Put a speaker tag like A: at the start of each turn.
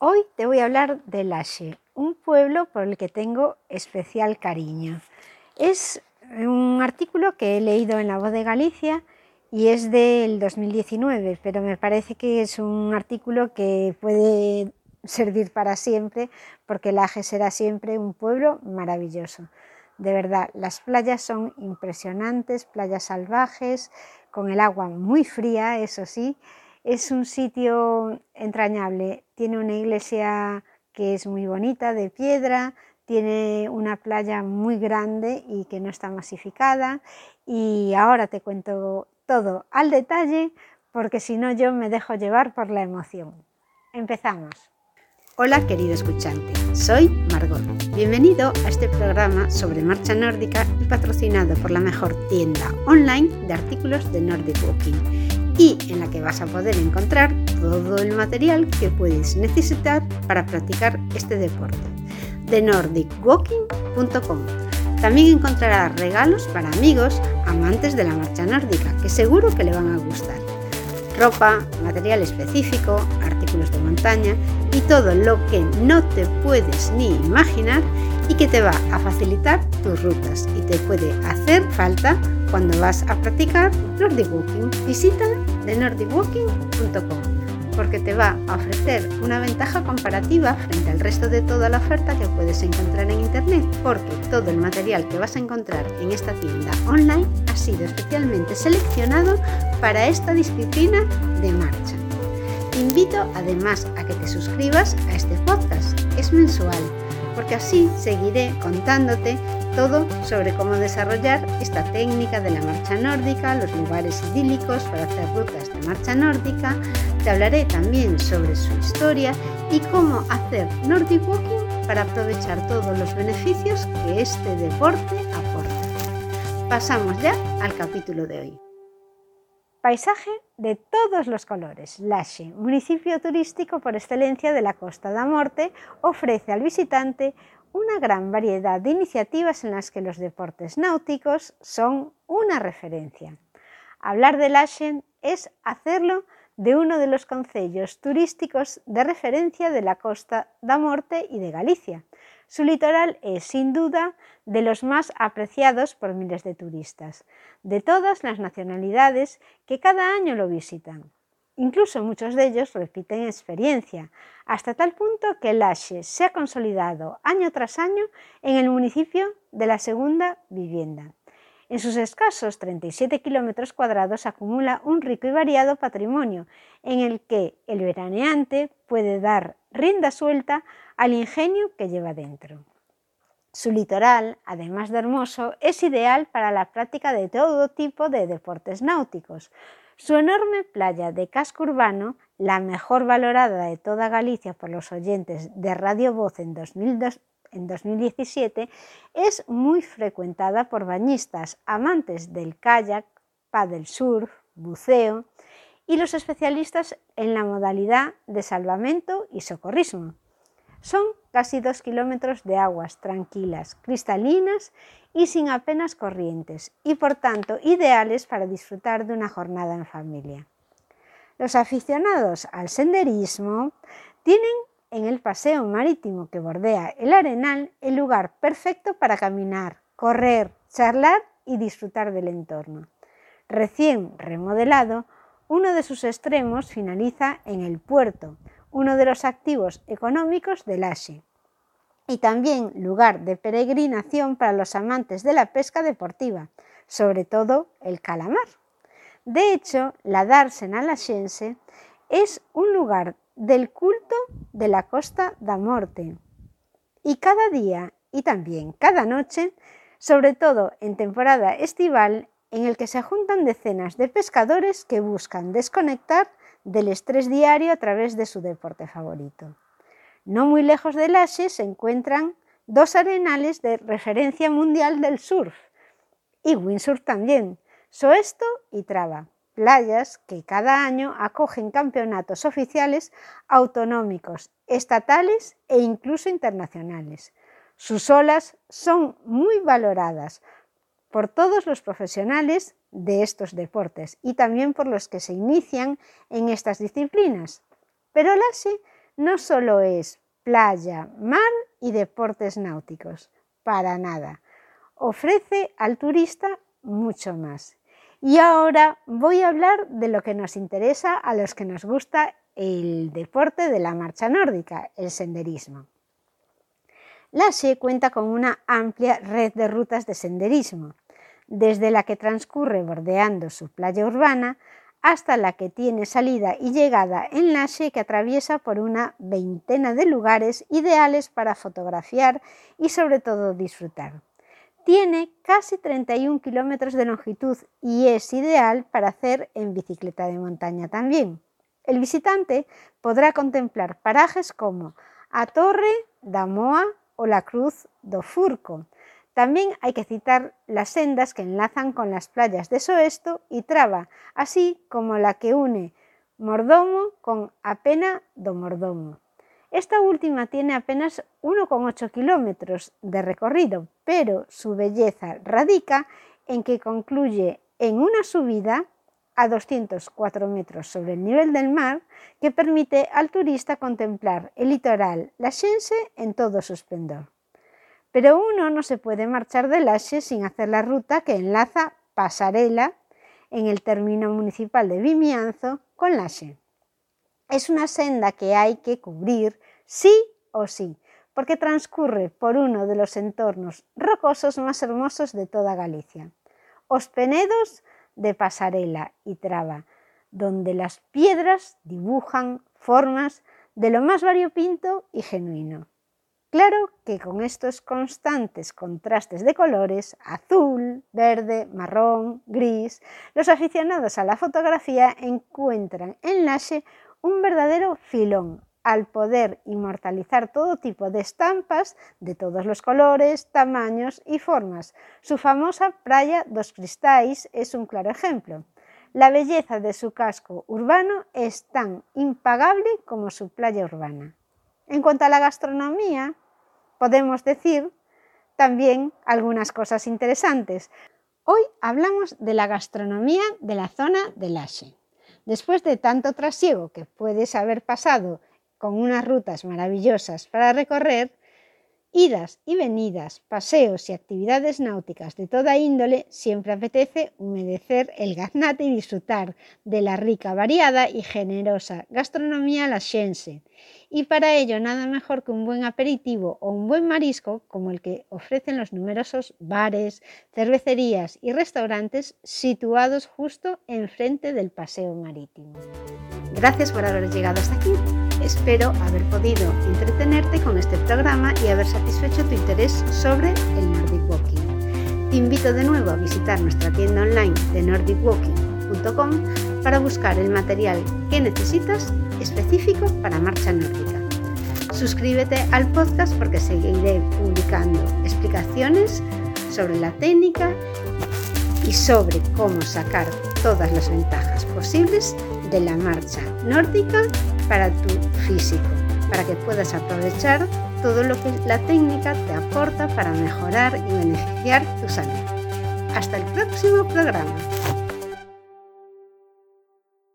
A: Hoy te voy a hablar de Laxe, un pueblo por el que tengo especial cariño. Es un artículo que he leído en La Voz de Galicia y es del 2019, pero me parece que es un artículo que puede servir para siempre porque Laje será siempre un pueblo maravilloso. De verdad, las playas son impresionantes, playas salvajes, con el agua muy fría, eso sí. Es un sitio entrañable, tiene una iglesia que es muy bonita, de piedra, tiene una playa muy grande y que no está masificada. Y ahora te cuento todo al detalle porque si no yo me dejo llevar por la emoción. Empezamos.
B: Hola querido escuchante, soy Margot. Bienvenido a este programa sobre marcha nórdica y patrocinado por la mejor tienda online de artículos de Nordic Walking y en la que vas a poder encontrar todo el material que puedes necesitar para practicar este deporte. De nordicwalking.com. También encontrarás regalos para amigos amantes de la marcha nórdica que seguro que le van a gustar ropa, material específico, artículos de montaña y todo lo que no te puedes ni imaginar y que te va a facilitar tus rutas y te puede hacer falta cuando vas a practicar Nordic Walking. Visita de nordicwalking.com porque te va a ofrecer una ventaja comparativa frente al resto de toda la oferta que puedes encontrar en Internet, porque todo el material que vas a encontrar en esta tienda online ha sido especialmente seleccionado para esta disciplina de marcha. Te invito además a que te suscribas a este podcast, es mensual, porque así seguiré contándote todo sobre cómo desarrollar esta técnica de la marcha nórdica, los lugares idílicos para hacer rutas de marcha nórdica. Te hablaré también sobre su historia y cómo hacer Nordic Walking para aprovechar todos los beneficios que este deporte aporta. Pasamos ya al capítulo de hoy.
A: Paisaje de todos los colores. Laxe, municipio turístico por excelencia de la Costa da Morte, ofrece al visitante una gran variedad de iniciativas en las que los deportes náuticos son una referencia. Hablar de Laxen es hacerlo de uno de los concellos turísticos de referencia de la Costa da Morte y de Galicia. Su litoral es, sin duda, de los más apreciados por miles de turistas, de todas las nacionalidades que cada año lo visitan. Incluso muchos de ellos repiten experiencia, hasta tal punto que Lache se ha consolidado año tras año en el municipio de la segunda vivienda. En sus escasos 37 kilómetros cuadrados acumula un rico y variado patrimonio en el que el veraneante puede dar rienda suelta al ingenio que lleva dentro. Su litoral, además de hermoso, es ideal para la práctica de todo tipo de deportes náuticos, su enorme playa de casco urbano, la mejor valorada de toda Galicia por los oyentes de Radio Voz en, 2017, es muy frecuentada por bañistas, amantes del kayak, paddle surf, buceo y los especialistas en la modalidad de salvamento y socorrismo. Son casi dos kilómetros de aguas tranquilas, cristalinas y sin apenas corrientes, y por tanto ideales para disfrutar de una jornada en familia. Los aficionados al senderismo tienen en el paseo marítimo que bordea el arenal el lugar perfecto para caminar, correr, charlar y disfrutar del entorno. Recién remodelado, uno de sus extremos finaliza en el puerto, uno de los activos económicos del Axe, y también lugar de peregrinación para los amantes de la pesca deportiva, sobre todo el calamar. De hecho, la Dársena Laxense es un lugar del culto de la Costa da Morte. Y cada día y también cada noche, sobre todo en temporada estival, en el que se juntan decenas de pescadores que buscan desconectar del estrés diario a través de su deporte favorito. No muy lejos de Laxe se encuentran dos arenales de referencia mundial del surf y windsurf también, Soesto y Traba, playas que cada año acogen campeonatos oficiales autonómicos, estatales e incluso internacionales. Sus olas son muy valoradas por todos los profesionales de estos deportes y también por los que se inician en estas disciplinas. Pero Lassi no solo es playa, mar y deportes náuticos, para nada. Ofrece al turista mucho más. Y ahora voy a hablar de lo que nos interesa a los que nos gusta el deporte de la marcha nórdica, el senderismo. La SE cuenta con una amplia red de rutas de senderismo, desde la que transcurre bordeando su playa urbana hasta la que tiene salida y llegada en la SE que atraviesa por una veintena de lugares ideales para fotografiar y sobre todo disfrutar. Tiene casi 31 kilómetros de longitud y es ideal para hacer en bicicleta de montaña también. El visitante podrá contemplar parajes como A Torre da Moa o la Cruz do Furco. También hay que citar las sendas que enlazan con las playas de Soesto y Traba, así como la que une Mordomo con Apena do Mordomo. Esta última tiene apenas 1,8 kilómetros de recorrido, pero su belleza radica en que concluye en una subida a 204 metros sobre el nivel del mar que permite al turista contemplar el litoral laxense en todo su esplendor. Pero uno no se puede marchar de Laxe sin hacer la ruta que enlaza Pasarela en el término municipal de Vimianzo con Laxe es una senda que hay que cubrir sí o sí, porque transcurre por uno de los entornos rocosos más hermosos de toda Galicia, os Penedos de Pasarela y Traba, donde las piedras dibujan formas de lo más variopinto y genuino. Claro que con estos constantes contrastes de colores, azul, verde, marrón, gris, los aficionados a la fotografía encuentran en Laxe un verdadero filón al poder inmortalizar todo tipo de estampas de todos los colores, tamaños y formas. Su famosa Praia dos Cristais es un claro ejemplo. La belleza de su casco urbano es tan impagable como su playa urbana. En cuanto a la gastronomía, podemos decir también algunas cosas interesantes. Hoy hablamos de la gastronomía de la zona de Lache. Después de tanto trasiego que puedes haber pasado con unas rutas maravillosas para recorrer, idas y venidas, paseos y actividades náuticas de toda índole, siempre apetece humedecer el gaznate y disfrutar de la rica, variada y generosa gastronomía laxense y para ello nada mejor que un buen aperitivo o un buen marisco como el que ofrecen los numerosos bares, cervecerías y restaurantes situados justo enfrente del paseo marítimo.
B: Gracias por haber llegado hasta aquí. Espero haber podido entretenerte con este programa y haber satisfecho tu interés sobre el Nordic Walking. Te invito de nuevo a visitar nuestra tienda online de nordicwalking.com para buscar el material que necesitas específico para marcha nórdica. Suscríbete al podcast porque seguiré publicando explicaciones sobre la técnica y sobre cómo sacar todas las ventajas posibles de la marcha nórdica para tu físico, para que puedas aprovechar todo lo que la técnica te aporta para mejorar y beneficiar tu salud. Hasta el próximo programa.